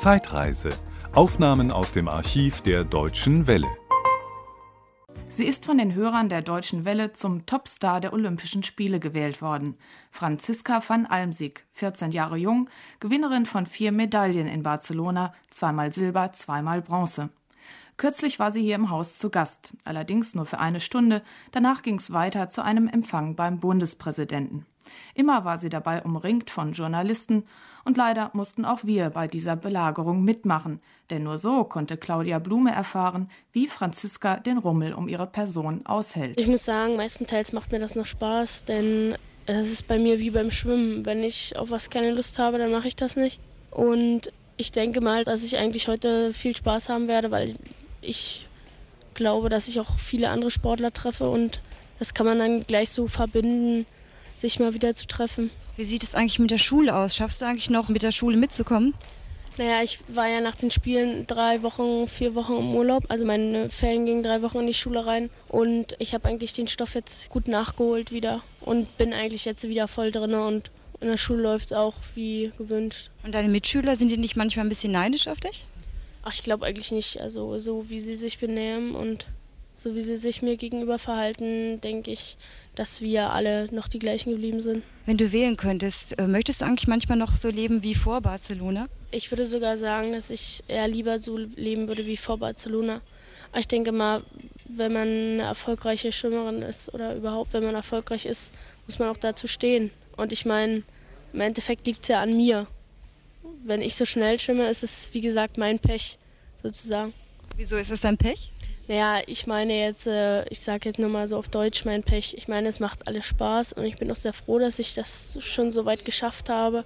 Zeitreise. Aufnahmen aus dem Archiv der Deutschen Welle. Sie ist von den Hörern der Deutschen Welle zum Topstar der Olympischen Spiele gewählt worden. Franziska van Almsieg, 14 Jahre jung, Gewinnerin von vier Medaillen in Barcelona, zweimal Silber, zweimal Bronze. Kürzlich war sie hier im Haus zu Gast, allerdings nur für eine Stunde. Danach ging es weiter zu einem Empfang beim Bundespräsidenten. Immer war sie dabei umringt von Journalisten und leider mussten auch wir bei dieser Belagerung mitmachen, denn nur so konnte Claudia Blume erfahren, wie Franziska den Rummel um ihre Person aushält. Ich muss sagen, meistenteils macht mir das noch Spaß, denn es ist bei mir wie beim Schwimmen. Wenn ich auf was keine Lust habe, dann mache ich das nicht. Und ich denke mal, dass ich eigentlich heute viel Spaß haben werde, weil ich glaube, dass ich auch viele andere Sportler treffe und das kann man dann gleich so verbinden, sich mal wieder zu treffen. Wie sieht es eigentlich mit der Schule aus? Schaffst du eigentlich noch mit der Schule mitzukommen? Naja, ich war ja nach den Spielen drei Wochen, vier Wochen im Urlaub. Also meine Ferien gingen drei Wochen in die Schule rein. Und ich habe eigentlich den Stoff jetzt gut nachgeholt wieder und bin eigentlich jetzt wieder voll drin und in der Schule läuft es auch wie gewünscht. Und deine Mitschüler, sind die nicht manchmal ein bisschen neidisch auf dich? Ach, ich glaube eigentlich nicht. Also so wie sie sich benehmen und so wie sie sich mir gegenüber verhalten, denke ich, dass wir alle noch die gleichen geblieben sind. Wenn du wählen könntest, äh, möchtest du eigentlich manchmal noch so leben wie vor Barcelona? Ich würde sogar sagen, dass ich eher lieber so leben würde wie vor Barcelona. Aber ich denke mal, wenn man eine erfolgreiche Schwimmerin ist oder überhaupt, wenn man erfolgreich ist, muss man auch dazu stehen. Und ich meine, im Endeffekt liegt es ja an mir wenn ich so schnell schwimme, ist es wie gesagt mein Pech sozusagen. Wieso ist es dein Pech? Naja, ich meine jetzt, äh, ich sage jetzt nur mal so auf Deutsch mein Pech. Ich meine, es macht alles Spaß und ich bin auch sehr froh, dass ich das schon so weit geschafft habe.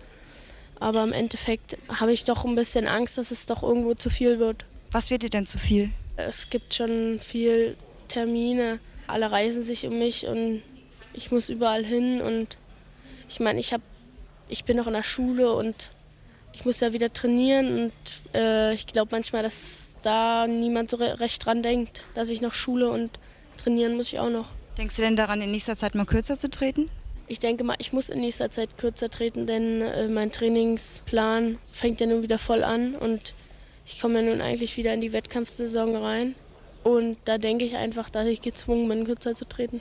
Aber im Endeffekt habe ich doch ein bisschen Angst, dass es doch irgendwo zu viel wird. Was wird dir denn zu viel? Es gibt schon viel Termine. Alle reisen sich um mich und ich muss überall hin und ich meine, ich habe, ich bin noch in der Schule und ich muss ja wieder trainieren und äh, ich glaube manchmal, dass da niemand so recht dran denkt, dass ich noch Schule und trainieren muss ich auch noch. Denkst du denn daran, in nächster Zeit mal kürzer zu treten? Ich denke mal, ich muss in nächster Zeit kürzer treten, denn äh, mein Trainingsplan fängt ja nun wieder voll an und ich komme ja nun eigentlich wieder in die Wettkampfsaison rein. Und da denke ich einfach, dass ich gezwungen bin, kürzer zu treten.